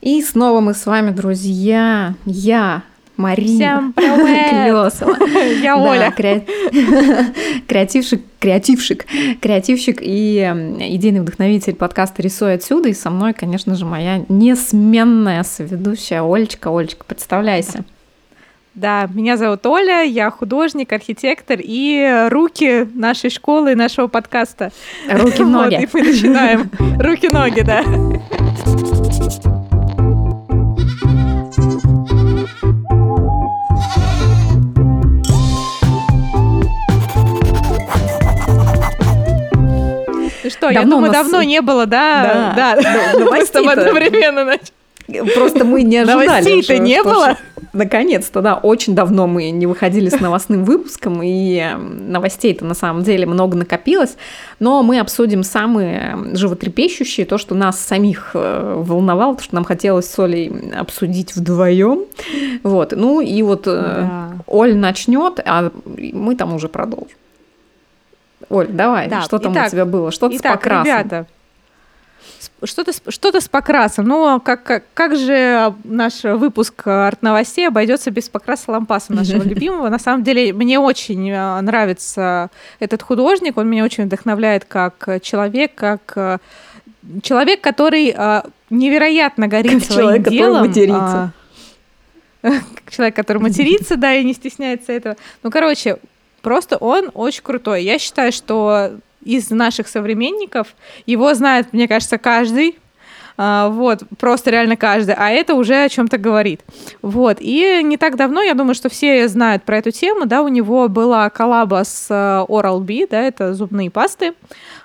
И снова мы с вами, друзья. Я, Марина Всем привет! Клёсова. Я Да, Оля. кре- Креативщик, креативщик, креативщик и идейный вдохновитель подкаста «Рисуй отсюда». И со мной, конечно же, моя несменная соведущая Олечка. Олечка, представляйся. Да, меня зовут Оля, я художник, архитектор и руки нашей школы нашего подкаста. Руки в Вот, и мы начинаем. Руки-ноги, да. Ну что, я Давно думаю, нас- давно не было, да? Да. Да, Ну, мы с тобой новостей-то. одновременно начали. Просто мы не ожидали. Новостей-то не что- было? Наконец-то, да, очень давно мы не выходили с новостным выпуском, и э, новостей-то на самом деле много накопилось, но мы обсудим самые животрепещущие, то, что нас самих э, волновало, то, что нам хотелось с Олей обсудить вдвоем. Вот, ну и вот э, Да. Оль начнет, а мы там уже продолжим. Оль, давай, Да, что там итак, у тебя было? Что-то с Итак, покрасом. ребята, с- что-то, с- что-то с покрасом. Ну, как, как, как же наш выпуск арт-новостей обойдется без покраса лампаса нашего любимого? На самом деле, мне очень нравится этот художник, он меня очень вдохновляет как человек, как человек, который невероятно горит Как своим человек, который делом. матерится. а, человек, который матерится, да, и не стесняется этого. Ну, короче, просто он очень крутой. Я считаю, что из наших современников его знает, мне кажется, каждый. А, Вот, просто реально каждый, а это уже о чем-то говорит. Вот, и не так давно, я думаю, что все знают про эту тему, да, у него была коллаба с э, Oral-B, да, это зубные пасты,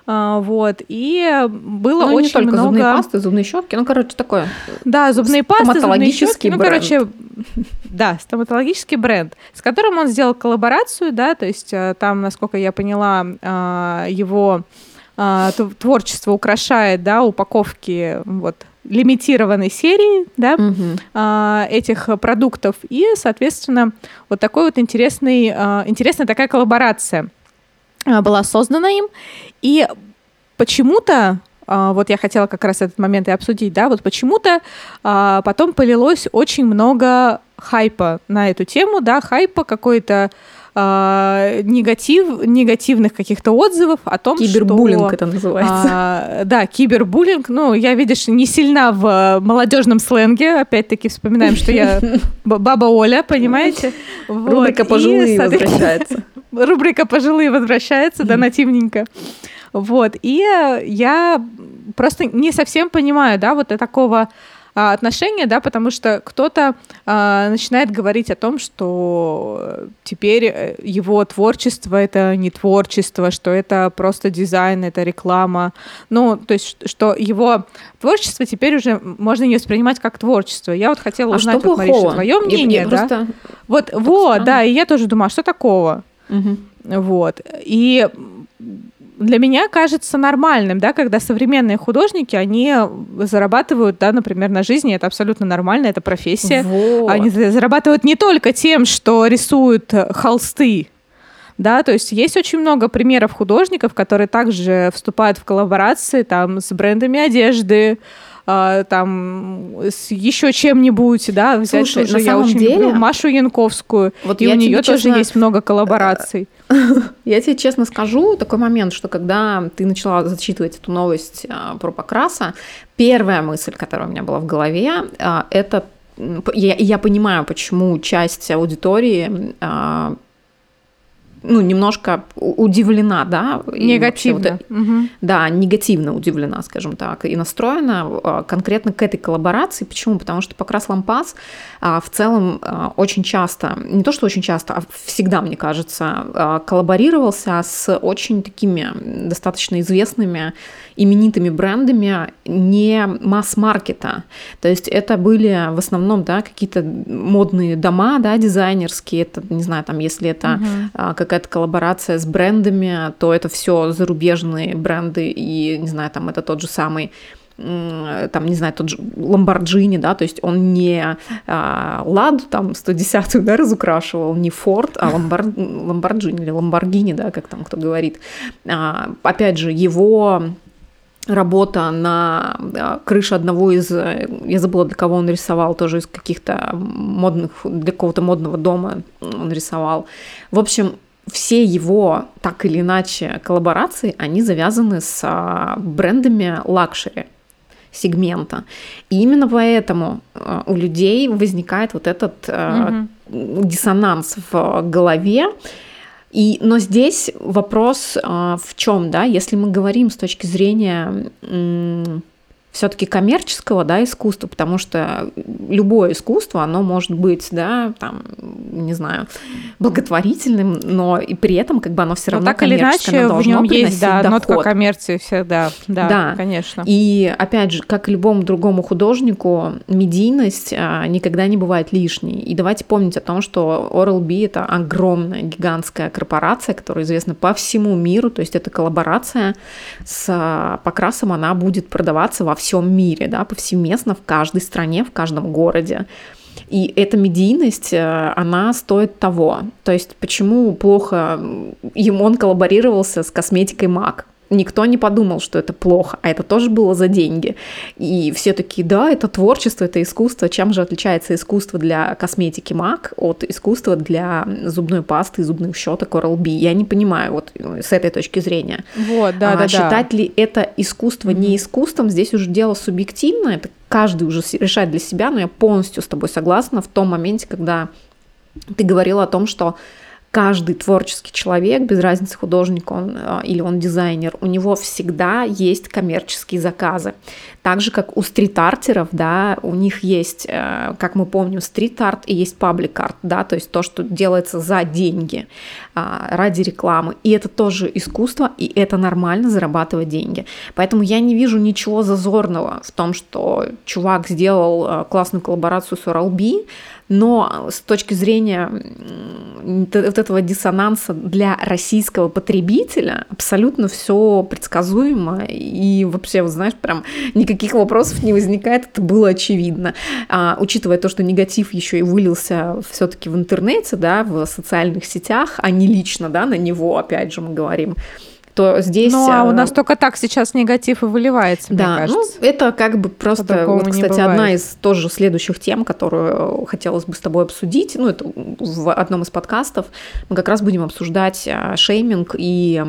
А, вот, и было Ну, очень не только много... зубные пасты, зубные щетки, ну, короче, такое. Да, зубные пасты, зубные щетки. Ну, бренд. короче, да, стоматологический бренд, с которым он сделал коллаборацию, да, то есть э, там, насколько я поняла, э, его э, т- творчество украшает, да, упаковки вот лимитированной серии, да, а, этих продуктов. И, соответственно, вот такой вот интересный, а, интересная такая коллаборация а, была создана им. И почему-то, а, вот я хотела как раз этот момент и обсудить, да, вот почему-то а, потом полилось очень много хайпа на эту тему, да, хайпа какой-то а, негатив, негативных каких-то отзывов о том, Кибербуллинг что... это называется. А, да, кибербуллинг. Ну, я, видишь, не сильна в э, молодежном сленге. Опять-таки вспоминаем, что я баба Оля, понимаете? Вот. Рубрика «Пожилые» возвращается. Рубрика «Пожилые» возвращается, да, нативненько. Вот. И я просто не совсем понимаю, да, вот такого а, отношения, да, потому что кто-то а, начинает говорить о том, что э, теперь э, его творчество это не творчество, что это просто дизайн, это реклама. Ну, то есть, что его творчество теперь уже можно не воспринимать как творчество. Я вот хотела А узнать, вот, Мариша, твое мнение, я да? просто- Вот, вот, странно. да, и я тоже думаю, а что такого? Мгм. Вот. И для меня кажется нормальным, да, когда современные художники, они зарабатывают, да, например, на жизни, это абсолютно нормально, это профессия. Вот. Они за- зарабатывают не только тем, что рисуют э, холсты, да, то есть есть очень много примеров художников, которые также вступают в коллаборации там с брендами одежды, а, там с еще чем-нибудь, да, взять Слушай, тоже, на я самом очень деле- люблю Машу Янковскую, Вот и у нее тоже честно- есть много коллабораций. Я тебе честно скажу, такой момент, что когда ты начала зачитывать эту новость а, про покраса, первая мысль, которая у меня была в голове, а, это я, я понимаю, почему часть аудитории а, ну, немножко удивлена, да, вообще вот Негативно. Мгм. да, негативно удивлена, скажем так, и настроена а, конкретно к этой коллаборации. Почему? Потому что Покрас Лампас а, в целом а, очень часто, не то что очень часто, а всегда, мне кажется, коллаборировался с очень такими достаточно известными, именитыми брендами не масс-маркета. То есть это были в основном да, какие-то модные дома да, дизайнерские, это, не знаю, там, если это Мгм. а, какая-то коллаборация с брендами, то это все зарубежные бренды, и, не знаю, там это тот же самый там, не знаю, тот же Ламборджини, да, то есть он не а, Ладу там 110-ю, да, разукрашивал, не Форд, а Ламбор... Ламборджини или Ламборгини, да, как там кто говорит. А, опять же, его работа на крыше одного из, я забыла, для кого он рисовал, тоже из каких-то модных, для какого-то модного дома он рисовал. В общем, все его, так или иначе, коллаборации, они завязаны с а, брендами luxury сегмента. И именно поэтому а, у людей возникает вот этот угу. диссонанс в голове, и, но здесь вопрос в чем, да, если мы говорим с точки зрения все-таки коммерческого да, искусства, потому что любое искусство, оно может быть, да, там, не знаю, благотворительным, но и при этом как бы оно все равно но так или иначе в нем есть, да, доход. нотка коммерции всегда, да, да, конечно. И опять же, как и любому другому художнику, медийность а, никогда не бывает лишней. И давайте помнить о том, что Oral-B это огромная, гигантская корпорация, которая известна по всему миру, то есть это коллаборация с а, покрасом, она будет продаваться во всем всем мире, да, повсеместно в каждой стране, в каждом городе. И эта медийность, э, она стоит того. То есть почему плохо ему он коллаборировался с косметикой MAC? Никто не подумал, что это плохо, а это тоже было за деньги. И все такие, да, это творчество, это искусство. Чем же отличается искусство для косметики MAC от искусства для зубной пасты и зубных щеток Oral-B? Я не понимаю вот с этой точки зрения. Вот, да, а, да, Считать да. ли это искусство mm-hmm. не искусством, здесь уже дело субъективное, это каждый уже решает для себя, но я полностью с тобой согласна в том моменте, когда ты говорила о том, что каждый творческий человек, без разницы художник он а, или он дизайнер, у него всегда есть коммерческие заказы. Так же, как у стрит-артеров, да, у них есть, э, как мы помним, стрит-арт и есть паблик-арт, да, то есть то, что делается за деньги, а, ради рекламы. И это тоже искусство, и это нормально зарабатывать деньги. Поэтому я не вижу ничего зазорного в том, что чувак сделал э, классную коллаборацию с Oral-B, но с точки зрения вот этого диссонанса для российского потребителя абсолютно все предсказуемо и вообще, вот знаешь, прям никаких вопросов не возникает, это было очевидно. А, учитывая то, что негатив еще и вылился все-таки в интернете, да, в социальных сетях, а не лично, да, на него, опять же, мы говорим, то здесь... Ну, а у нас э, только так сейчас негатив и выливается, да, мне кажется. ну, это как бы просто, вот, кстати, одна из тоже следующих тем, которую хотелось бы с тобой обсудить, ну, это в одном из подкастов, мы как раз будем обсуждать э, шейминг и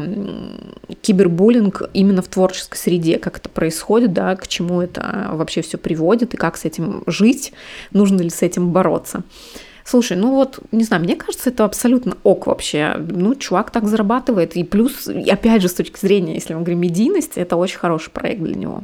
кибербуллинг именно в творческой среде, как это происходит, да, к чему это вообще все приводит и как с этим жить, нужно ли с этим бороться. Слушай, ну вот, не знаю, мне кажется, это абсолютно ок вообще. Ну, чувак так зарабатывает. И плюс, и опять же, с точки зрения, если мы говорим медийности, это очень хороший проект для него.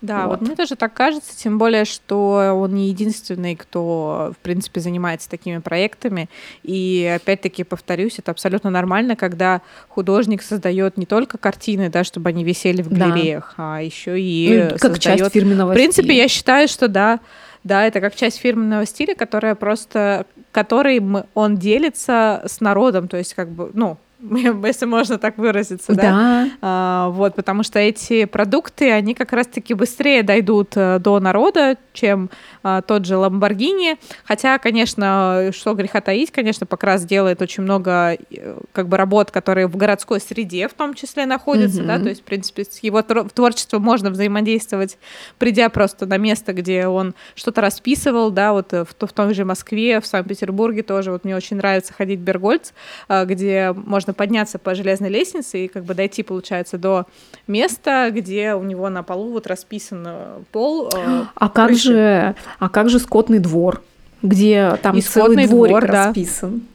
Да, вот. вот мне тоже так кажется, тем более, что он не единственный, кто, в принципе, занимается такими проектами. И опять-таки повторюсь, это абсолютно нормально, когда художник создает не только картины, да, чтобы они висели в галереях, да. а еще и ну, как создает... часть фирменного. В принципе, стиля. я считаю, что да, да, это как часть фирменного стиля, которая просто, который он делится с народом, то есть как бы, ну, если можно так выразиться, да. да? А, вот, потому что эти продукты, они как раз-таки быстрее дойдут э, до народа, чем а, тот же Lamborghini. Хотя, конечно, что греха таить, конечно, Покрас делает очень много э, как бы работ, которые в городской среде в том числе находятся, mm-hmm. да, то есть, в принципе, с его творчеством можно взаимодействовать, придя просто на место, где он что-то расписывал, да, вот э, в, в том же Москве, в Санкт-Петербурге тоже, вот мне очень нравится ходить в Бергольц, где можно подняться по железной лестнице и как бы дойти, получается, до места, где у него на полу вот расписан пол. А как же, а как же скотный двор, где там и целый дворик двор, расписан? Да.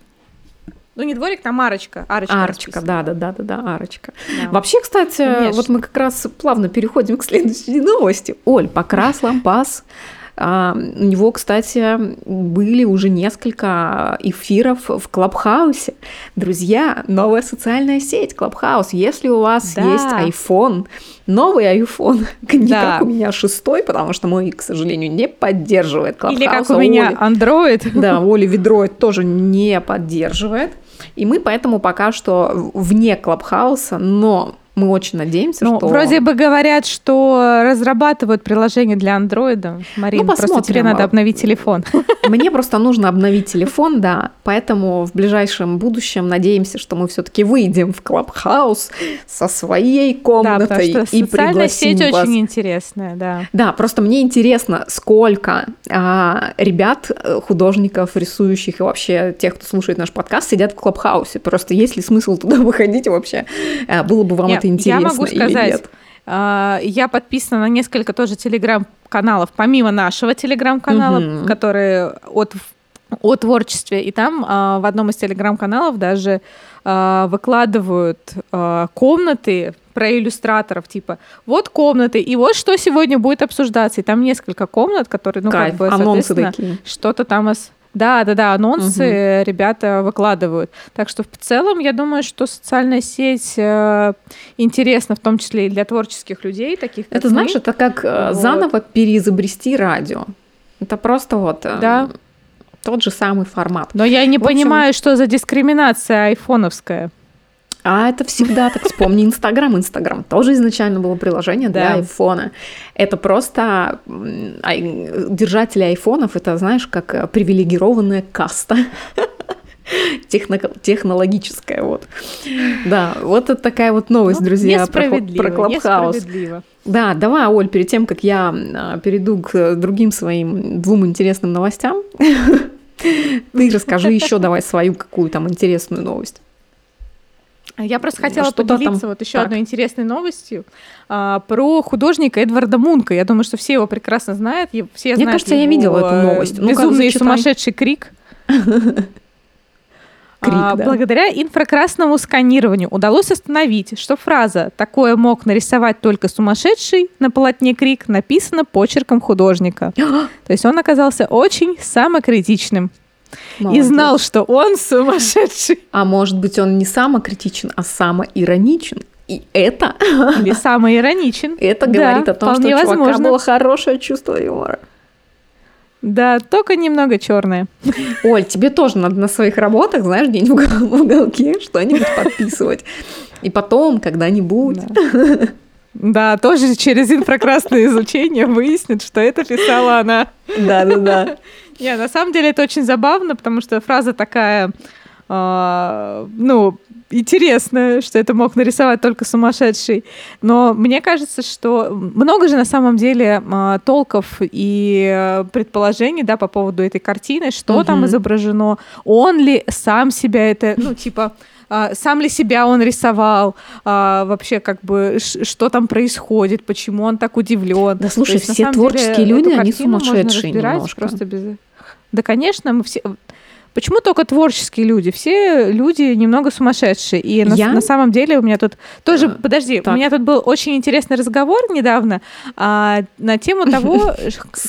Ну, не дворик, там арочка. Арочка, арочка да, да, да, да, да, арочка. Да. Вообще, кстати, Конечно. вот мы как раз плавно переходим к следующей новости. Оль, покрас лампас у него, кстати, были уже несколько эфиров в Клабхаусе. Друзья, новая социальная сеть Клабхаус. Если у вас да. есть iPhone, новый iPhone, не да. как у меня шестой, потому что мой, к сожалению, не поддерживает Clubhouse. Или как у меня Android. Да, Оли ведроид тоже не поддерживает. И мы поэтому пока что вне Клабхауса, но мы очень надеемся, ну, что... Вроде бы говорят, что разрабатывают приложение для андроида. Марина, ну, просто тебе надо обновить телефон. мне просто нужно обновить телефон, да, поэтому в ближайшем будущем надеемся, что мы все-таки выйдем в Clubhouse со своей комнатой да, и пригласим сеть вас. очень интересная, да. Да, просто мне интересно, сколько а, ребят, э, художников, рисующих и вообще тех, кто слушает наш подкаст, сидят в Клабхаусе. Просто есть ли смысл туда выходить вообще? А, было бы вам я, это интересно я могу сказать? А, я подписана на несколько тоже телеграм-каналов, помимо нашего телеграм-канала, Мгм. который от о творчестве. И там а, в одном из телеграм-каналов даже а, выкладывают комнаты про иллюстраторов, типа, вот комнаты, и вот что сегодня будет обсуждаться. И там несколько комнат, которые, ну, Кайф, как бы, соответственно, что-то там ос- да, да, да, анонсы ребята выкладывают. Так что в целом я думаю, что социальная сеть э, интересна в том числе и для творческих людей, таких как Это, мы. знаешь, это как э, Вот. заново переизобрести радио. Это просто вот э, Да. тот же самый формат. Но я не В общем- понимаю, что за дискриминация айфоновская. А это всегда так. Вспомни Инстаграм. Инстаграм тоже изначально было приложение для Да. айфона. Это просто держатели айфонов, это, знаешь, как э, привилегированная каста. Техно- технологическая, вот. Да, вот это такая вот новость, Ну, друзья, про, про Клабхаус. Да, давай, Оль, перед тем, как я а, перейду к э, другим своим двум интересным новостям, ты расскажи еще давай свою какую там интересную новость. Я просто хотела Что-то там- поделиться вот еще так. одной интересной новостью а, про художника Эдварда Мунка. Я думаю, что все его прекрасно знают. Все Мне знают кажется, я его, видела эту э, новость. Ну-ка, Безумный и сумасшедший крик. Крик, А, да. Благодаря инфракрасному сканированию удалось установить, что фраза «такое мог нарисовать только сумасшедший» на полотне «Крик» написана почерком художника. То есть он оказался очень самокритичным и Молодец. знал, что он сумасшедший. А может быть, он не самокритичен, а самоироничен. И это, Или самоироничен. это Да, говорит о том, что у вполне чувака возможно. было хорошее чувство юмора. Да, только немного черное. Оль, тебе тоже надо на своих работах, знаешь, где-нибудь в уголке что-нибудь подписывать. И потом, когда-нибудь... Да, тоже через инфракрасное изучение выяснит, что это писала она. Да-да-да. Не, на самом деле это очень забавно, потому что фраза такая, ну, интересная, что это мог нарисовать только сумасшедший. Но мне кажется, что много же на самом деле а, толков и предположений, да, по поводу этой картины, что там Мгм. изображено, он ли сам себя это, ну, типа, а, сам ли себя он рисовал, а, вообще как бы что там происходит, почему он так удивлен. Да слушай, есть, все деле, творческие эту люди, они сумасшедшие немножко. Просто без... Да, конечно, мы все... Почему только творческие люди? Все люди немного сумасшедшие. И на, Я? на самом деле у меня тут тоже... А, подожди, так. у меня тут был очень интересный разговор недавно а, на тему того,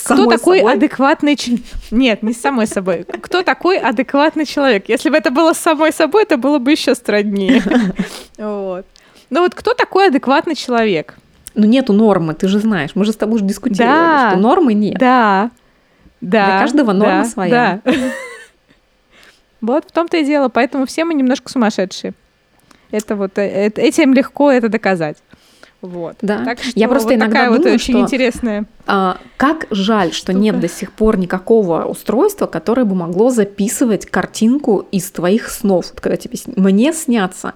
кто такой адекватный... ч- Нет, не с самой собой. Кто такой адекватный человек? Если бы это было с самой собой, это было бы еще страннее. Вот. Ну вот кто такой адекватный человек? Ну нету нормы, ты же знаешь. Мы же с тобой уже дискутировали, Да. что нормы нет. Да. Да. Для каждого норма да, своя. да. Вот в том-то и дело. Поэтому все мы немножко сумасшедшие. Это вот э, э, этим легко это доказать. Вот. Да. Так что Я просто вот иногда такая вот думаю, очень что- интересная. А, как жаль, что Штука. нет до сих пор никакого устройства, которое бы могло записывать картинку из твоих снов. Вот когда тебе мне снятся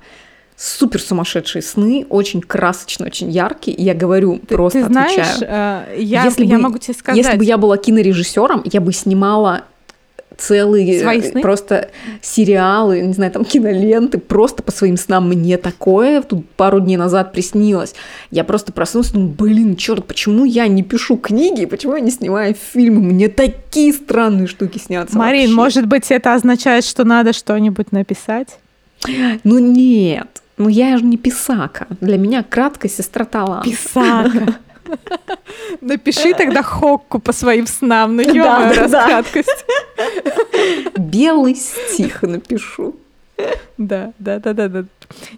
супер сумасшедшие сны, очень красочные, очень яркие. И я говорю, Ты, просто ты знаешь, отвечаю. э, я, Если я бы- могу тебе сказать. Если бы я была кинорежиссером, я бы снимала целые Свои э, сны? просто сериалы, не знаю, там киноленты, просто по своим снам. Мне такое тут пару дней назад приснилось. Я просто проснулась думаю, блин, черт, почему я не пишу книги, почему я не снимаю фильмы? Мне такие странные штуки снятся. Марин, вообще. может быть, это означает, что надо что-нибудь написать? Ну нет, ну я же не писака. Для меня краткость сестра таланта. Писака. Напиши тогда хокку по своим снам, ну да, да. краткость. Белый стих напишу. Да, да, да, да, да.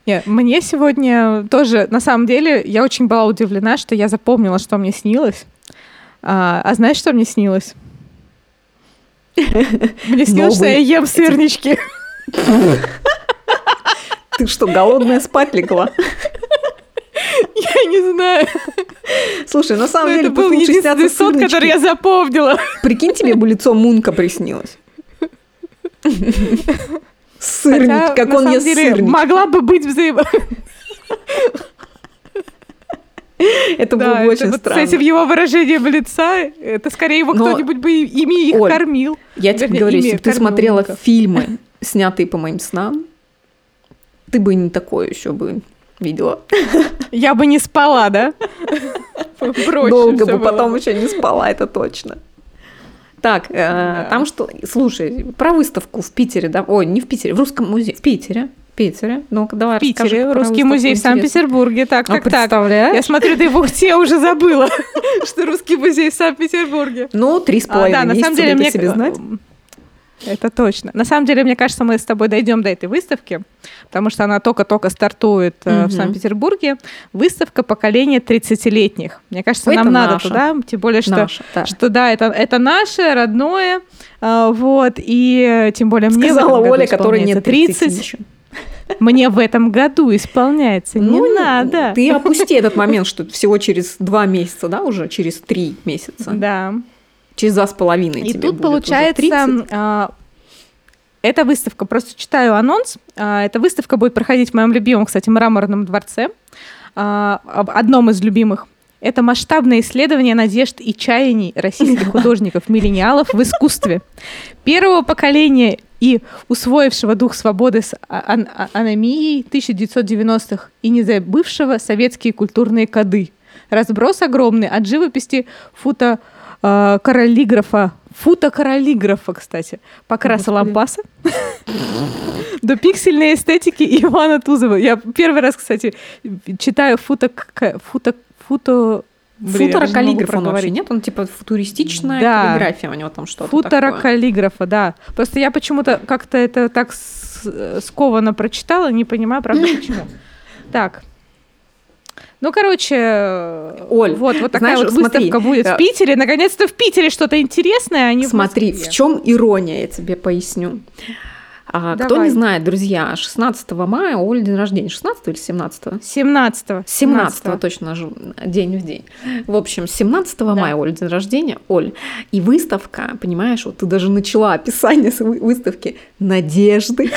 Нет, мне сегодня тоже, на самом деле, я очень была удивлена, что я запомнила, что мне снилось. А, а знаешь, что мне снилось? Мне снилось, что я ем сырнички. Ты что, голодная спать легла? Я не знаю. Слушай, на самом деле, это был единственный сон, который я запомнила. Прикинь, тебе бы лицо Мунка приснилось. Сырник, Хотя, как он ест деле, сырнички. Могла бы быть взаимо... Это было Да, бы это очень вот странно. с этим его выражением лица, это скорее его Но- кто-нибудь бы ими их Оль, кормил. Я тебе Вернее, говорю, ими если бы ты смотрела фильмы, снятые по моим снам, ты бы не такое еще бы видела. Я бы не спала, да? Проще Долго бы было потом еще не спала, это точно. Так, э, Да. там что, слушай, про выставку в Питере, да, ой, не в Питере, в Русском музее, в Питере, Питере, ну-ка давай В Питере, расскажи Русский музей в. Санкт-Петербурге. Так, А так, так. представляешь? Я смотрю, ты в Ухте уже забыла, что Русский музей в Санкт-Петербурге. Ну, три с А, половиной да, на самом деле мне себе знать. Это точно. На самом деле, мне кажется, мы с тобой дойдем до этой выставки, потому что она только-только стартует э, Мгм. в Санкт-Петербурге. Выставка поколения 30-летних. Мне кажется, Это нам надо наша. туда, тем более, что Наша, да. что да, это, это наше, родное, а, вот, и э, тем более мне Сказала Оля, которой нет 30. 30. еще. Мне в этом году исполняется, не Ну, надо. Ты опусти этот момент, что всего через два месяца, да, уже через три месяца. Да. Через два с половиной И тут получается, 30. а, эта выставка, просто читаю анонс, а, эта выставка будет проходить в моем любимом, кстати, мраморном дворце, а, одном из любимых. Это масштабное исследование надежд и чаяний российских художников-миллениалов в искусстве. Первого поколения и усвоившего дух свободы с ан- аномией 1990-х и не забывшего советские культурные коды. Разброс огромный от живописи фото э, королиграфа, фотокоролиграфа, кстати, Покраса Господи. Лампаса, до пиксельной эстетики Ивана Тузова. Я первый раз, кстати, читаю фото... фото... фото... Футурокаллиграф он вообще нет? Он типа футуристичная Да. каллиграфия у него там что-то Футера такое. каллиграфа, да. Просто я почему-то как-то это так э, скованно прочитала, не понимаю, правда, почему. Так. Ну, короче, Оль, вот, вот такая знаешь, вот выставка смотри, будет э, в Питере. Наконец-то в Питере что-то интересное, а не в Смотри, Москве. в чем ирония, я тебе поясню. А, кто не знает, друзья, 16 мая у Оли день рождения. 16 или 17? 17 17 точно жил, день в день. В общем, 17 мая Оль день рождения. Оль, и выставка, понимаешь, вот ты даже начала описание выставки «Надежды».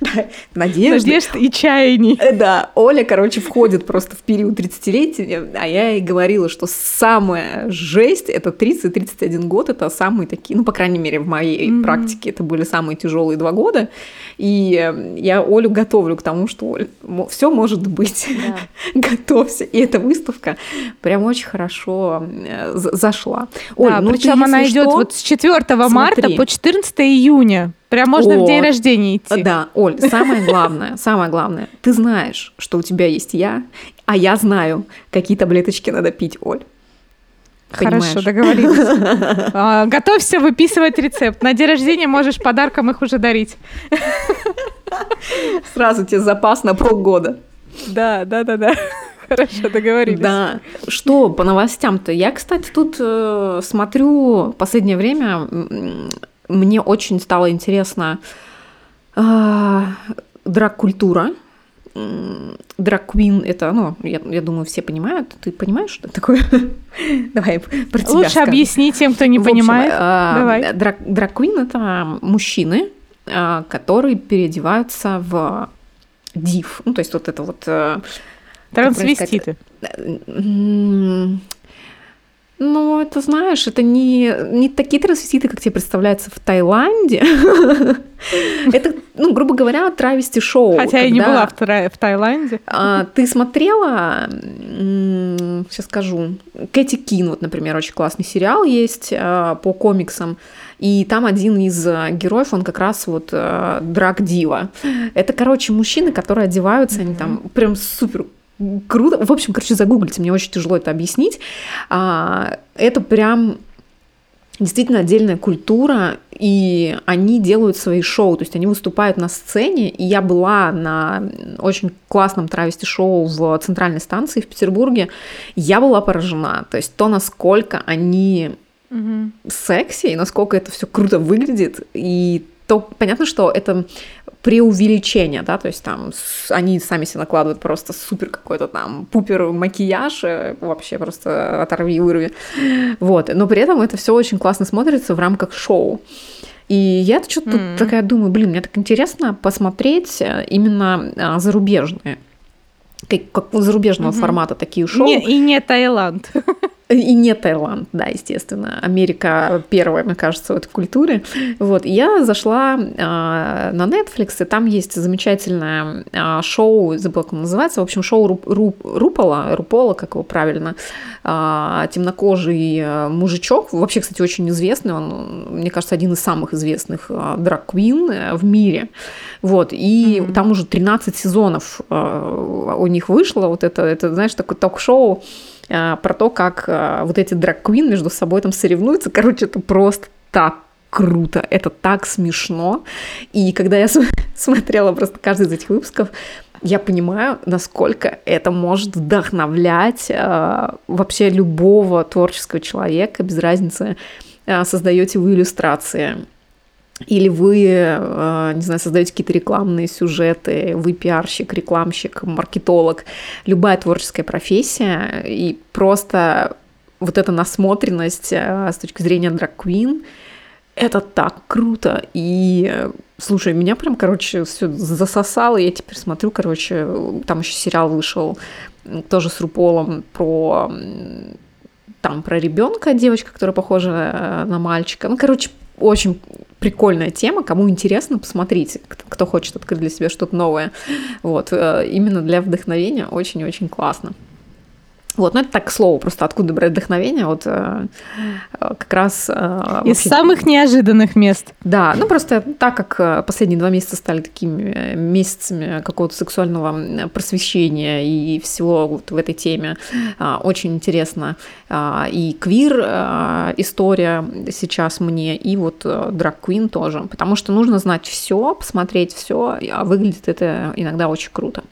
Да, Надежды. Надежд и чаяний. Э, Да, Оля, короче, входит просто в период 30-летия, а я ей говорила, что самая жесть – это 30-31 год, это самые такие, ну, по крайней мере, в моей Мгм. практике это были самые тяжелые два года, и я Олю готовлю к тому, что, Оль, все может быть, готовься, и эта выставка прям очень хорошо э, за- зашла. Оль, да, ну, причем она если идет что- вот с 4 марта смотри. по 14 июня. Прям можно в день рождения идти. Да, Оль, самое главное, самое главное, ты знаешь, что у тебя есть я, а я знаю, какие таблеточки надо пить, Оль. Хорошо, Понимаешь? договорились. А, Готовься выписывать рецепт. На день рождения можешь подарком их уже дарить. Сразу тебе запас на полгода. Да, да, да, да. Хорошо, договорились. Да. Что по новостям-то? Я, кстати, тут э, смотрю последнее время, мне очень стало интересно э, драг-культура. М, Драг-квин – это, ну, я, я думаю, все понимают. Ты понимаешь, что это такое? Давай про тебя Лучше скажем. объясни тем, кто не В общем, понимает. э, Давай. драг- драг-квин – это мужчины, э, которые переодеваются в див. Ну, то есть вот это вот... э, Трансвеститы. Ну, это знаешь, это не, не такие трансвеститы, как тебе представляется в Таиланде. Это, ну, грубо говоря, травести шоу. Хотя я не была в, Таиланде. а, Ты смотрела, сейчас скажу, Кэти Кин, вот, например, очень классный сериал есть а, по комиксам, и там один из а, героев, он как раз вот а, драг-дива. Это, короче, мужчины, которые одеваются, они там прям супер круто. В общем, короче, загуглите, мне очень тяжело это объяснить. А, Это прям действительно отдельная культура, и они делают свои шоу, то есть они выступают на сцене, и я была на очень классном травести-шоу в центральной станции в Петербурге, я была поражена, то есть то, насколько они Мгм. секси, и насколько это все круто выглядит, и то понятно, что это преувеличение, да, то есть там они сами себе накладывают просто супер какой-то там пупер макияж, э, вообще просто оторви вырви, вот, но при этом это все очень классно смотрится в рамках шоу. И я что-то mm-hmm. такая думаю, блин, мне так интересно посмотреть э, именно а, зарубежные, как, как зарубежного mm-hmm. формата такие шоу. Не, и не Таиланд. И не Таиланд, да, естественно. Америка первая, мне кажется, в этой культуре. Вот, я зашла э, на Netflix, и там есть замечательное э, шоу, забыла, как оно называется, в общем, шоу Ру, Ру, Рупола, Рупола, как его правильно, э, темнокожий мужичок, вообще, кстати, очень известный, он, мне кажется, один из самых известных э, драг-квин в мире. Вот, и mm-hmm. там уже 13 сезонов э, у них вышло, вот это, это знаешь, такое ток-шоу, а, про то, как а, вот эти драг-квин между собой там соревнуются. Короче, это просто так круто, это так смешно. И когда я смотрела просто каждый из этих выпусков, я понимаю, насколько это может вдохновлять э, вообще любого творческого человека, без разницы, создаете вы иллюстрации или вы, э, не знаю, создаете какие-то рекламные сюжеты, вы пиарщик, рекламщик, маркетолог, любая творческая профессия, и просто вот эта насмотренность э, с точки зрения драг-квин, это так круто. И, слушай, меня прям, короче, все засосало. Я теперь смотрю, короче, там еще сериал вышел тоже с Руполом про там про ребенка, девочка, которая похожа э, на мальчика. Ну, короче, очень прикольная тема, кому интересно, посмотрите, кто хочет открыть для себя что-то новое. Вот, э, именно для вдохновения очень-очень классно. Вот, ну это так к слову, просто откуда брать вдохновение, вот э, э как раз... Э, Из самых неожиданных мест. Да, ну просто так как последние два месяца стали такими месяцами какого-то сексуального просвещения и всего вот в этой теме, очень интересно и квир история сейчас мне, и вот э, драг квин тоже, потому что нужно знать все, посмотреть все, а выглядит это иногда очень круто.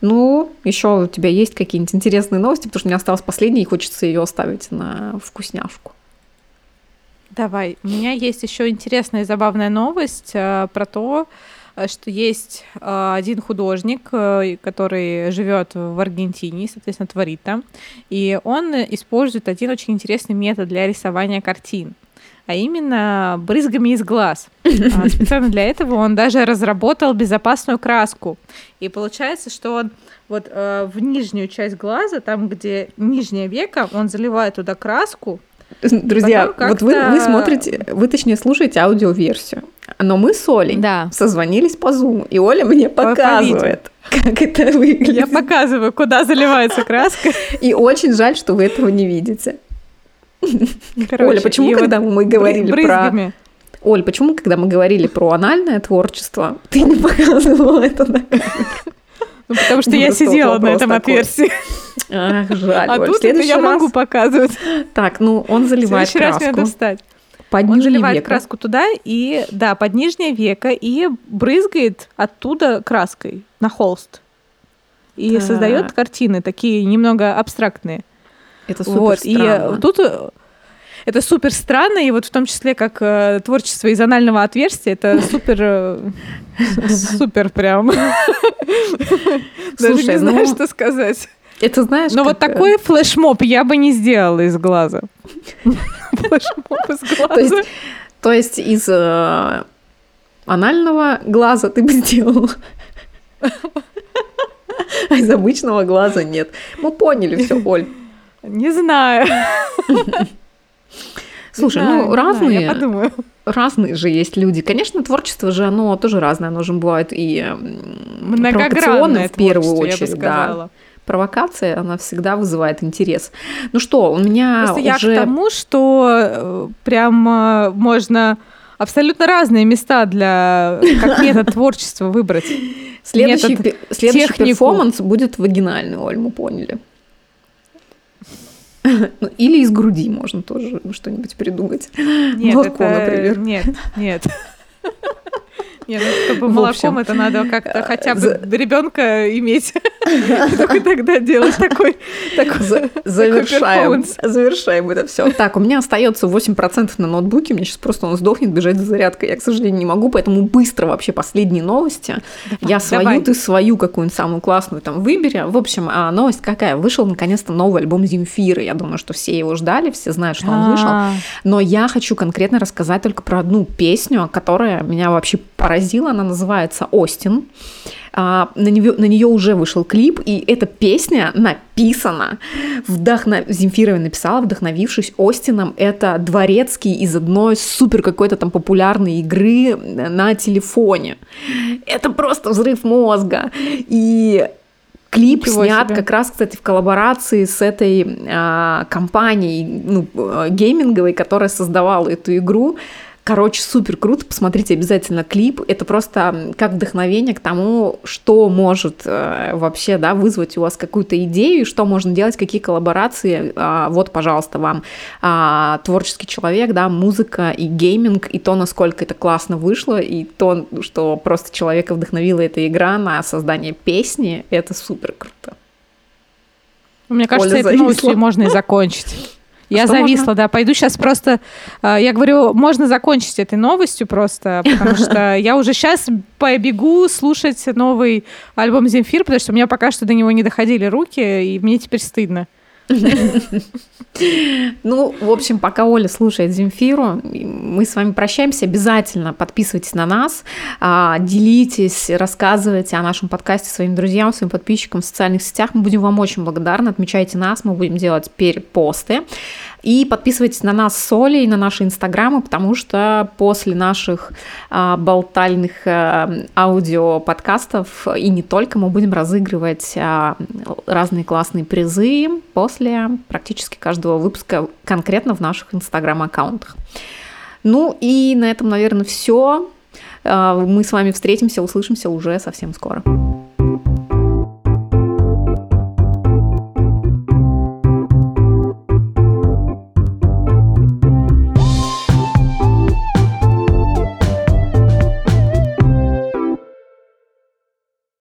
Ну, еще у тебя есть какие-нибудь интересные новости, потому что у меня осталась последняя, и хочется ее оставить на вкусняшку. Давай. У меня есть еще интересная и забавная новость э, про то, э, что есть э, один художник, э, который живет в Аргентине, соответственно, творит там, и он использует один очень интересный метод для рисования картин а именно брызгами из глаз. А специально для этого он даже разработал безопасную краску. И получается, что он вот э, в нижнюю часть глаза, там, где нижнее веко, он заливает туда краску. Друзья, вот вы, вы смотрите, вы точнее слушаете аудиоверсию. Но мы с Олей да. созвонились по Zoom, и Оля мне показывает, по как это выглядит. Я показываю, куда заливается краска. И очень жаль, что вы этого не видите. Короче, Оля, почему, когда вот мы говорили брызгами. про... Оль, почему, когда мы говорили про анальное творчество, ты не показывала это на ну, потому что я сидела на этом отверстии. Ах, жаль. А тут это я могу показывать. Так, ну он заливает краску. раз мне достать. Под он заливает века. краску туда и, да, под нижнее веко и брызгает оттуда краской на холст. И так. создает картины такие немного абстрактные. Это супер вот. странно. И тут э, это супер странно, и вот в том числе как э, творчество из анального отверстия, это супер, э, супер прям. Даже не знаю, ну, что сказать. Это знаешь, Но вот такой флешмоб я бы не сделала из глаза. Флешмоб из глаза. То есть из анального глаза ты бы сделала. А из обычного глаза нет. Мы поняли все, Оль. Не знаю. Слушай, ну, знаю, ну разные, я подумаю. разные же есть люди. Конечно, творчество же оно тоже разное, оно же бывает и провокационное в первую очередь, да. Провокация, она всегда вызывает интерес. Ну что, у меня Просто уже... я к тому, что э, прям можно абсолютно разные места для как метод творчества выбрать. Следующий, следующий перформанс будет вагинальный, Оль, мы поняли. Ну, или из груди можно тоже что-нибудь придумать. Нет, молоко, это... например. Нет, нет. Нет, ну, чтобы молоком это надо как-то хотя бы За... ребенка иметь. Только тогда делать такой, Завершаем, завершаем это все. Так, у меня остается 8% на ноутбуке, мне сейчас просто он сдохнет бежать за зарядкой. Я, к сожалению, не могу, поэтому быстро вообще последние новости. Я свою, ты свою какую-нибудь самую классную там выбери. В общем, а, новость какая? Вышел наконец-то новый альбом Земфиры. Я думаю, что все его ждали, все знают, что он вышел. А. Но я хочу конкретно рассказать только про одну песню, которая меня вообще поразила. Она называется «Остин». А, на, нее, на нее уже вышел клип, и эта песня написана, вдохно... Земфирова написала, вдохновившись Остином, это дворецкий из одной супер какой-то там популярной игры на телефоне. Это просто взрыв мозга. И Клип Ничего снят себе. как раз, кстати, в коллаборации с этой а, компанией ну, э, гейминговой, которая создавала эту игру. Короче, супер круто, посмотрите обязательно клип. Это просто как вдохновение к тому, что может э, вообще да, вызвать у вас какую-то идею, что можно делать, какие коллаборации. Э, вот, пожалуйста, вам э, творческий человек, да, музыка и гейминг, и то, насколько это классно вышло, и то, что просто человека вдохновила эта игра на создание песни, это супер круто. Мне кажется, этой новостью можно и закончить. Я что зависла, можно? да. Пойду сейчас просто... А, я говорю, можно закончить этой новостью просто, потому что я уже сейчас побегу слушать новый альбом Земфир, потому что у меня пока что до него не доходили руки, и мне теперь стыдно. Ну, в общем, пока Оля слушает Земфиру, мы с вами прощаемся. Обязательно подписывайтесь на нас, а, делитесь, рассказывайте о нашем подкасте своим друзьям, своим подписчикам в социальных сетях. Мы будем вам очень благодарны. Отмечайте нас, мы будем делать перепосты. И подписывайтесь на нас с Олей, на наши инстаграмы, потому что после наших а, болтальных а, аудиоподкастов и не только мы будем разыгрывать а, разные классные призы после практически каждого выпуска конкретно в наших инстаграм-аккаунтах. Ну и на этом, наверное, все. А, мы с вами встретимся, услышимся уже совсем скоро.